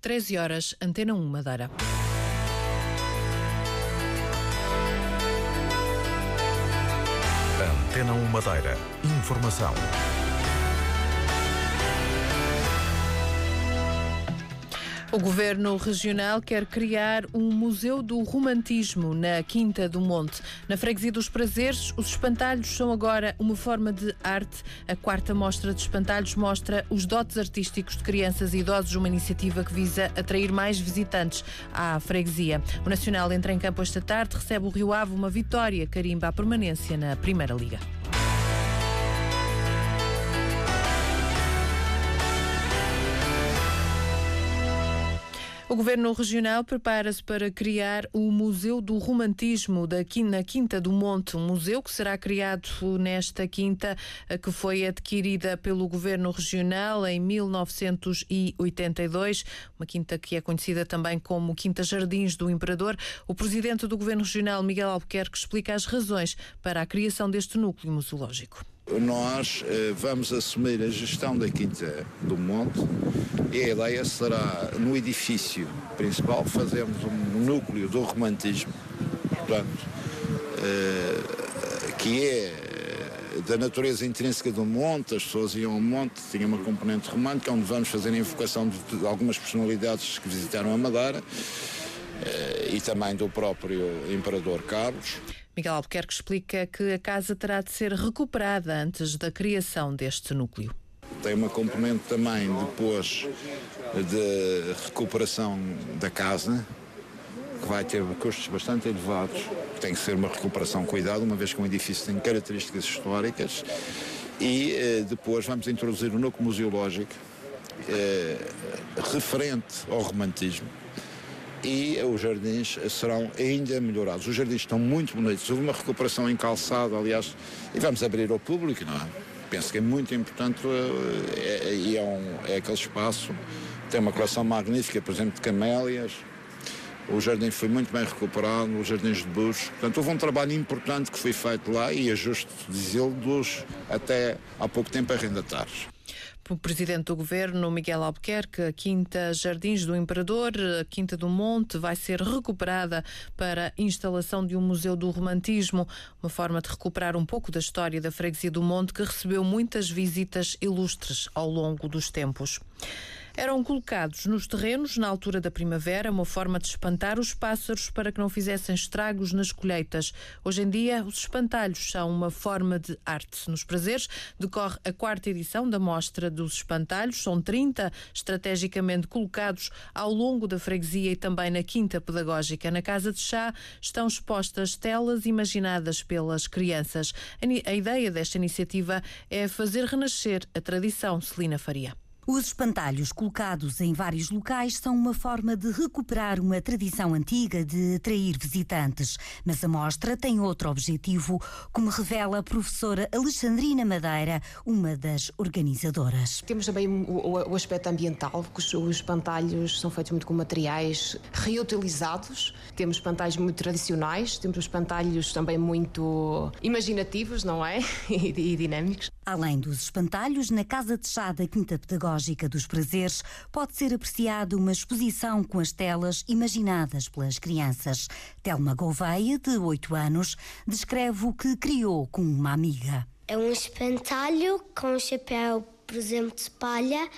13 horas, Antena 1 Madeira. Antena 1 Madeira. Informação. O Governo Regional quer criar um Museu do Romantismo na Quinta do Monte. Na Freguesia dos Prazeres, os espantalhos são agora uma forma de arte. A quarta mostra de espantalhos mostra os dotes artísticos de crianças e idosos, uma iniciativa que visa atrair mais visitantes à freguesia. O Nacional entra em campo esta tarde, recebe o Rio Ave uma vitória, carimba a permanência na Primeira Liga. O Governo Regional prepara-se para criar o Museu do Romantismo da na Quinta do Monte, um museu que será criado nesta quinta que foi adquirida pelo Governo Regional em 1982, uma quinta que é conhecida também como Quinta Jardins do Imperador. O presidente do Governo Regional, Miguel Albuquerque, explica as razões para a criação deste núcleo museológico. Nós eh, vamos assumir a gestão da Quinta do Monte e a ideia será, no edifício principal, fazermos um núcleo do romantismo, portanto, eh, que é eh, da natureza intrínseca do monte, as pessoas iam ao monte, tinha uma componente romântica, onde vamos fazer a invocação de, de algumas personalidades que visitaram a Madeira e também do próprio Imperador Carlos. Miguel Albuquerque explica que a casa terá de ser recuperada antes da criação deste núcleo. Tem uma componente também depois de recuperação da casa, que vai ter custos bastante elevados. Tem que ser uma recuperação cuidada, uma vez que o edifício tem características históricas. E eh, depois vamos introduzir o núcleo museológico eh, referente ao romantismo e os jardins serão ainda melhorados. Os jardins estão muito bonitos, houve uma recuperação em calçado, aliás, e vamos abrir ao público, não é? Penso que é muito importante eh, é, e é, um, é aquele espaço, tem uma coleção magnífica, por exemplo, de camélias, o jardim foi muito bem recuperado, os jardins de Bush. Portanto, houve um trabalho importante que foi feito lá e é justo dizê-lo dos até há pouco tempo arrendatários presidente do governo, Miguel Albuquerque, a Quinta Jardins do Imperador, a Quinta do Monte, vai ser recuperada para instalação de um Museu do Romantismo, uma forma de recuperar um pouco da história da Freguesia do Monte, que recebeu muitas visitas ilustres ao longo dos tempos eram colocados nos terrenos na altura da primavera, uma forma de espantar os pássaros para que não fizessem estragos nas colheitas. Hoje em dia, os espantalhos são uma forma de arte. Nos prazeres, decorre a quarta edição da Mostra dos Espantalhos. São 30 estrategicamente colocados ao longo da freguesia e também na Quinta Pedagógica. Na Casa de Chá estão expostas telas imaginadas pelas crianças. A ideia desta iniciativa é fazer renascer a tradição Celina Faria. Os espantalhos colocados em vários locais são uma forma de recuperar uma tradição antiga de atrair visitantes. Mas a mostra tem outro objetivo, como revela a professora Alexandrina Madeira, uma das organizadoras. Temos também o, aspecto ambiental, porque os espantalhos são feitos muito com materiais reutilizados. Temos espantalhos muito tradicionais, temos espantalhos também muito imaginativos, não é? e dinâmicos. Além dos espantalhos, na Casa de Chá da Quinta Pedagógica dos Prazeres pode ser apreciada uma exposição com as telas imaginadas pelas crianças. Telma Gouveia, de 8 anos, descreve o que criou com uma amiga. É um espantalho com um chapéu, por exemplo, de palha,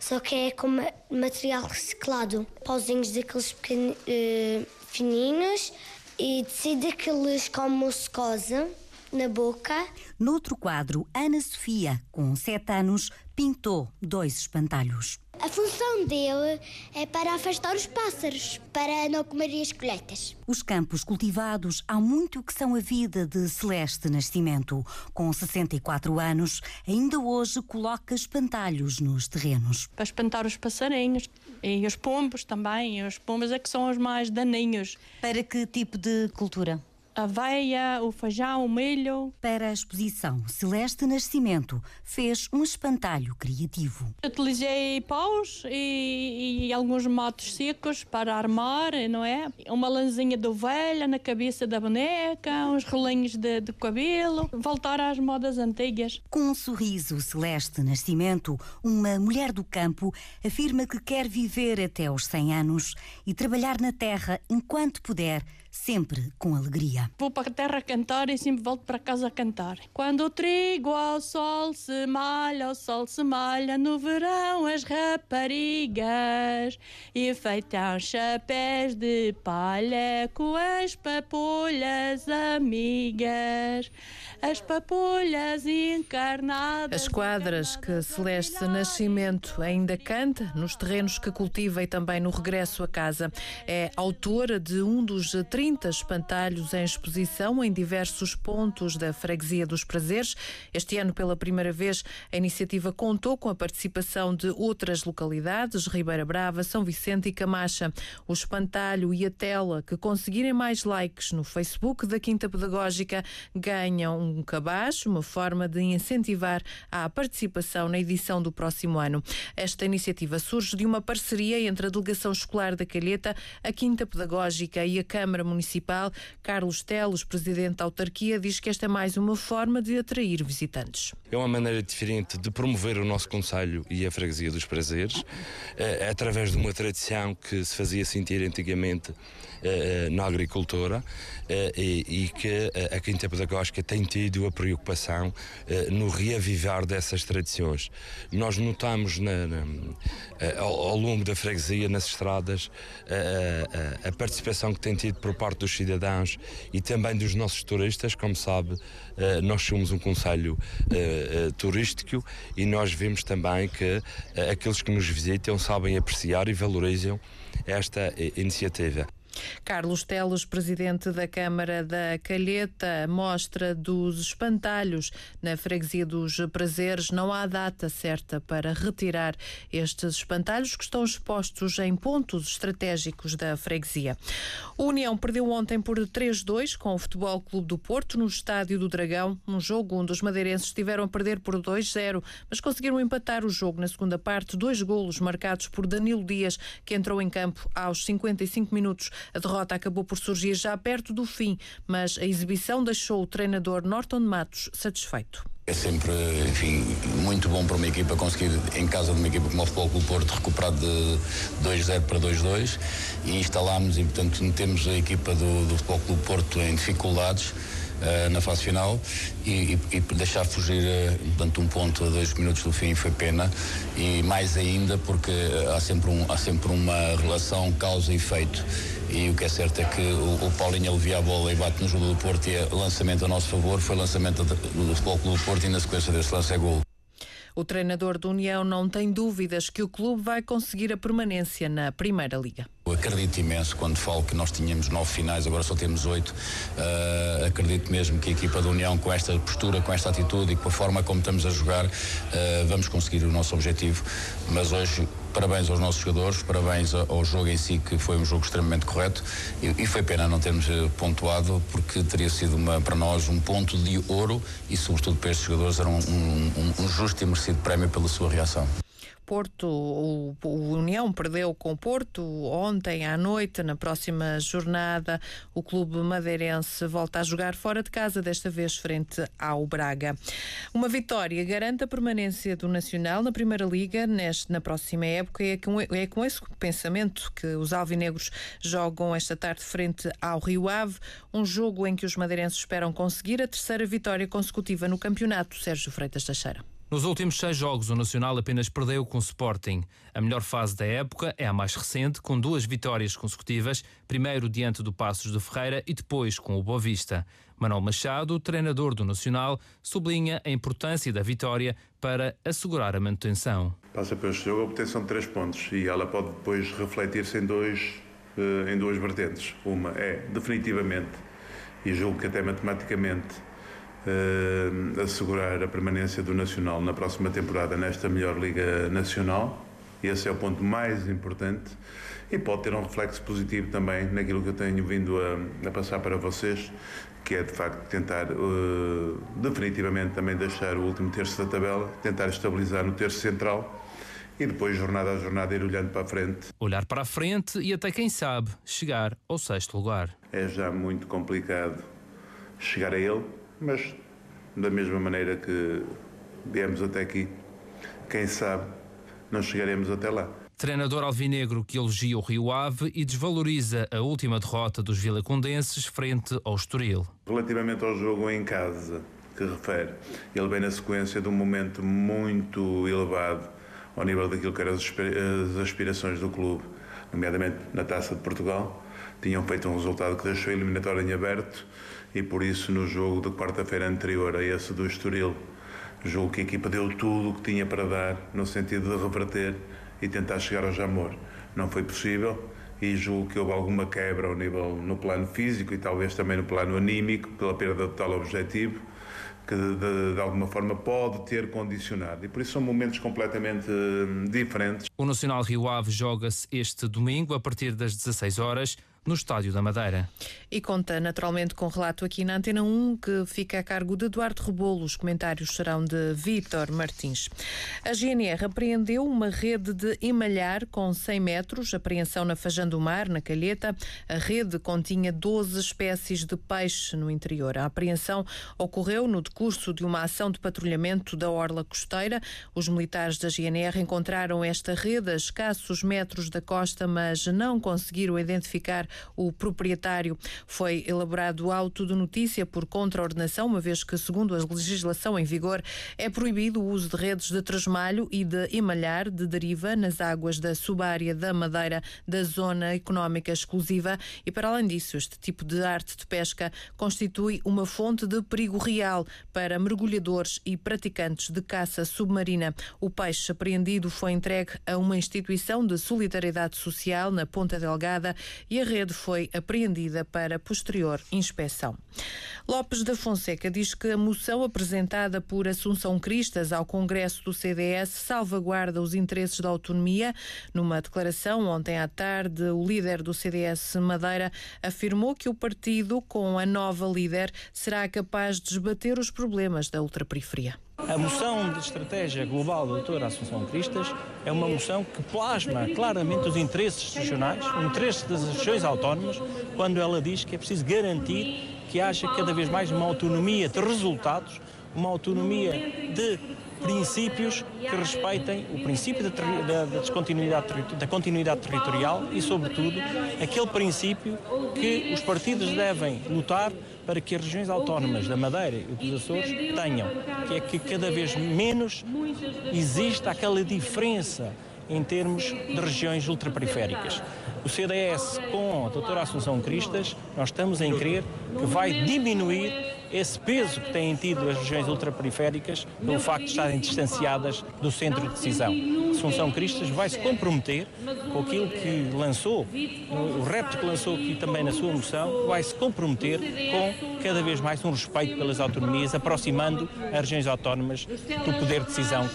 só que é com material reciclado. Pauzinhos daqueles pequenos, uh, fininhos e decide aqueles como moscosa na boca. Noutro quadro, Ana Sofia, com sete anos, pintou dois espantalhos. A função dele é para afastar os pássaros, para não comerem as colheitas. Os campos cultivados há muito que são a vida de Celeste Nascimento. Com 64 anos, ainda hoje coloca espantalhos nos terrenos. Para espantar os passarinhos e os pombos também. E os pombos é que são os mais daninhos. Para que tipo de cultura? A aveia, o feijão, o milho. Para a exposição, Celeste Nascimento fez um espantalho criativo. Utilizei paus e, e alguns matos secos para armar, não é? Uma lãzinha de ovelha na cabeça da boneca, uns rolinhos de, de cabelo. Voltar às modas antigas. Com um sorriso, Celeste Nascimento, uma mulher do campo, afirma que quer viver até aos 100 anos e trabalhar na terra enquanto puder sempre com alegria. Vou para a terra cantar e sempre volto para casa a cantar. Quando o trigo ao sol se malha, o sol se malha, no verão as raparigas enfeitam chapéus de palha com as papulhas amigas, as papulhas encarnadas. As quadras que Celeste Nascimento ainda canta nos terrenos que cultiva e também no regresso a casa. É autora de um dos 30 espantalhos em exposição em diversos pontos da Freguesia dos Prazeres. Este ano, pela primeira vez, a iniciativa contou com a participação de outras localidades, Ribeira Brava, São Vicente e Camacha. O espantalho e a tela que conseguirem mais likes no Facebook da Quinta Pedagógica ganham um cabaz, uma forma de incentivar a participação na edição do próximo ano. Esta iniciativa surge de uma parceria entre a Delegação Escolar da Calheta, a Quinta Pedagógica e a Câmara Municipal. Carlos Telos, presidente da autarquia, diz que esta é mais uma forma de atrair visitantes. É uma maneira diferente de promover o nosso Conselho e a Freguesia dos Prazeres, é, através de uma tradição que se fazia sentir antigamente é, na agricultura é, e, e, que a Quinta Pedagógica tem tido a preocupação no reavivar dessas tradições. Nós notamos na, na, ao, ao, longo da freguesia, nas estradas, a, a, a participação que tem tido por parte dos cidadãos e também dos nossos turistas. Como sabe, nós somos um Conselho turístico e nós vemos também que aqueles que nos visitam sabem apreciar e valorizam esta iniciativa. Carlos Teles, presidente da Câmara da Calheta, mostra dos espantalhos na freguesia dos Prazeres. Não há data certa para retirar estes espantalhos que estão expostos em pontos estratégicos da freguesia. O União perdeu ontem por 3-2 com o Futebol Clube do Porto no Estádio do Dragão, um jogo onde os madeirenses estiveram a perder por 2-0, mas conseguiram empatar o jogo na segunda parte, dois golos marcados por Danilo Dias, que entrou em campo aos 55 minutos. A derrota acabou por surgir já perto do fim, mas a exibição deixou o treinador Norton Matos satisfeito. É sempre, enfim, muito bom para uma equipa conseguir, em casa de uma equipa como o Futebol Clube Porto, recuperar de 2-0 para 2-2 e instalámos e, portanto, metemos a equipa do, do Futebol Clube Porto em dificuldades uh, na fase final e, e, e deixar fugir uh, portanto, um ponto a dois minutos do fim foi pena e mais ainda porque há sempre, um, há sempre uma relação causa e efeito e o que é certo é que o, o Paulinho alivia a bola e bate no jogo do Porto e é lançamento a nosso favor, foi lançamento do, do Futebol Clube do Porto e na sequência desse lance é gol. O treinador do União não tem dúvidas que o clube vai conseguir a permanência na Primeira Liga. Eu acredito imenso quando falo que nós tínhamos nove finais, agora só temos oito. Uh, acredito mesmo que a equipa da União, com esta postura, com esta atitude e com a forma como estamos a jogar, uh, vamos conseguir o nosso objetivo. Mas hoje, parabéns aos nossos jogadores, parabéns ao jogo em si, que foi um jogo extremamente correto. E, e foi pena não termos eh, pontuado, porque teria sido uma, para nós um ponto de ouro e, sobretudo, para estes jogadores, era um, um, um justo e merecido prémio pela sua reação. Porto, o, o, União perdeu com o Porto ontem à noite. Na próxima jornada, o clube madeirense volta a jogar fora de casa, desta vez frente ao Braga. Uma vitória garante a permanência do Nacional na Primeira Liga neste, na próxima época. É com, é com esse pensamento que os alvinegros jogam esta tarde frente ao Rio Ave, um jogo em que os madeirenses esperam conseguir a terceira vitória consecutiva no campeonato. Sérgio Freitas Teixeira. Nos últimos seis jogos, o Nacional apenas perdeu com o Sporting. A melhor fase da época é a mais recente, com duas vitórias consecutivas, primeiro diante do Passos de Ferreira e depois com o Boa Vista. Manuel Machado, treinador do Nacional, sublinha a importância da vitória para assegurar a manutenção. Passa este jogo a obtenção de três pontos e ela pode depois refletir-se em, dois, eh, em duas vertentes. Uma é, definitivamente, e julgo que até matematicamente, uh, assegurar a permanência do Nacional na próxima temporada nesta melhor Liga Nacional esse é o ponto mais importante e pode ter um reflexo positivo também naquilo que eu tenho vindo a, a passar para vocês, que é de facto tentar uh, definitivamente também deixar o último terço da tabela, tentar estabilizar no terço central e depois, jornada a jornada, ir olhando para a frente. Olhar para a frente e até, quem sabe, chegar ao sexto lugar. É já muito complicado chegar a ele, mas da mesma maneira que viemos até aqui, quem sabe não chegaremos até lá. Treinador alvinegro que elogia o Rio Ave e desvaloriza a última derrota dos vilacondenses frente ao Estoril. Relativamente ao jogo em casa, que refere, ele vem na sequência de um momento muito elevado ao nível daquilo que eram as aspirações do clube, nomeadamente na Taça de Portugal. Tinham feito um resultado que deixou a eliminatória em aberto e por isso no jogo de quarta-feira anterior a esse do Estoril, julgo que a equipa deu tudo o que tinha para dar no sentido de reverter e tentar chegar ao Jamor. Não foi possível e julgo que houve alguma quebra ao nível no plano físico e talvez também no plano anímico pela perda de tal objetivo que de, de, alguma forma pode ter condicionado. E por isso são momentos completamente hum, diferentes. O Nacional Rio Ave joga-se este domingo a partir das 16 horas no Estádio da Madeira. E conta naturalmente com relato aqui na Antena 1 que fica a cargo de Eduardo Rebolo. Os comentários serão de Vítor Martins. A GNR apreendeu uma rede de emalhar com 100 metros, apreensão na Fajã do Mar, na Calheta. A rede continha 12 espécies de peixe no interior. A apreensão ocorreu no decurso de uma ação de patrulhamento da Orla Costeira. Os militares da GNR encontraram esta rede a escassos metros da costa, mas não conseguiram identificar o proprietário. Foi elaborado auto de notícia por contraordenação, uma vez que, segundo a legislação em vigor, é proibido o uso de redes de tresmalho e de emalhar de deriva nas águas da subárea da Madeira da Zona Económica Exclusiva e, para além disso, este tipo de arte de pesca constitui uma fonte de perigo real para mergulhadores e praticantes de caça submarina. O peixe apreendido foi entregue a uma instituição de solidariedade social na Ponta Delgada e a rede rede foi apreendida para posterior inspeção. Lopes da Fonseca diz que a moção apresentada por Assunção Cristas ao Congresso do CDS salvaguarda os interesses da autonomia. Numa declaração ontem à tarde, o líder do CDS Madeira afirmou que o partido, com a nova líder, será capaz de desbater os problemas da ultraperiferia. A moção de estratégia global da doutora Assunção Cristas é uma moção que plasma claramente os interesses regionais, o interesse das regiões autónomas, quando ela diz que é preciso garantir que haja cada vez mais uma autonomia de resultados, uma autonomia de princípios que respeitem o princípio da, da, da, descontinuidade, da continuidade territorial e, sobretudo, aquele princípio que os partidos devem lutar para que as regiões autónomas da Madeira e dos Açores tenham, que é que cada vez menos exista aquela diferença em termos de regiões ultraperiféricas. O CDS, com a doutora Assunção Cristas, nós estamos em crer que vai diminuir esse peso que têm tido as regiões ultraperiféricas pelo facto de estarem distanciadas do centro de decisão. Assunção Cristas vai se comprometer com aquilo que lançou, o repto que lançou aqui também na sua moção, vai se comprometer com cada vez mais um respeito pelas autonomias, aproximando as regiões autónomas do poder de decisão.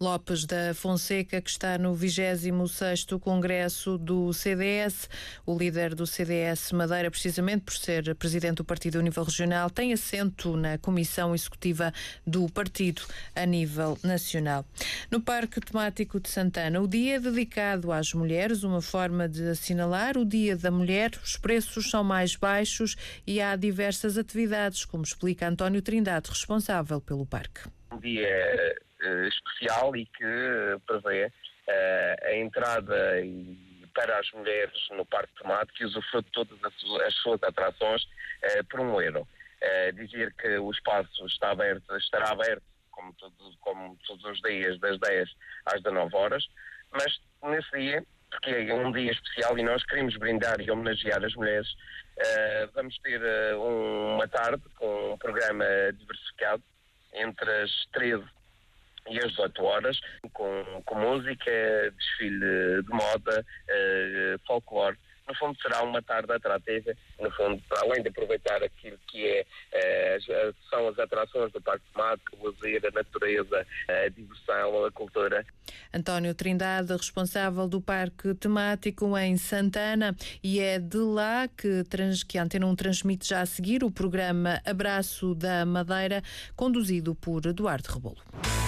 Lopes da Fonseca, que está no 26º Congresso do CDS. O líder do CDS Madeira, precisamente por ser presidente do partido a nível regional, tem assento na Comissão Executiva do partido a nível nacional. No Parque Temático de Santana, o dia é dedicado às mulheres, uma forma de assinalar o Dia da Mulher. Os preços são mais baixos e há diversas atividades, como explica António Trindade, responsável pelo parque. Um dia especial e que prevê uh, a entrada para as mulheres no parque temático e usufruto de todas as, as suas atrações por um euro. dizer que o espaço está aberto, estará aberto como, como todos os dias, das 10 às 19 horas, mas nesse dia, porque é um dia especial e nós queremos brindar e homenagear as mulheres, uh, vamos ter uh, uma tarde com um programa diversificado entre as 13 e às 18 horas, com, com música, desfile de moda, uh, folclore, no fundo será uma tarde atrativa, no fundo, para além de aproveitar aquilo que é, eh, são as atrações do Parque Temático, o lazer, a natureza, a diversão, a cultura. António Trindade, responsável do Parque Temático em Santana, e é de lá que, trans, que a Antena 1 transmite já a seguir o programa Abraço da Madeira, conduzido por Eduardo Rebolo.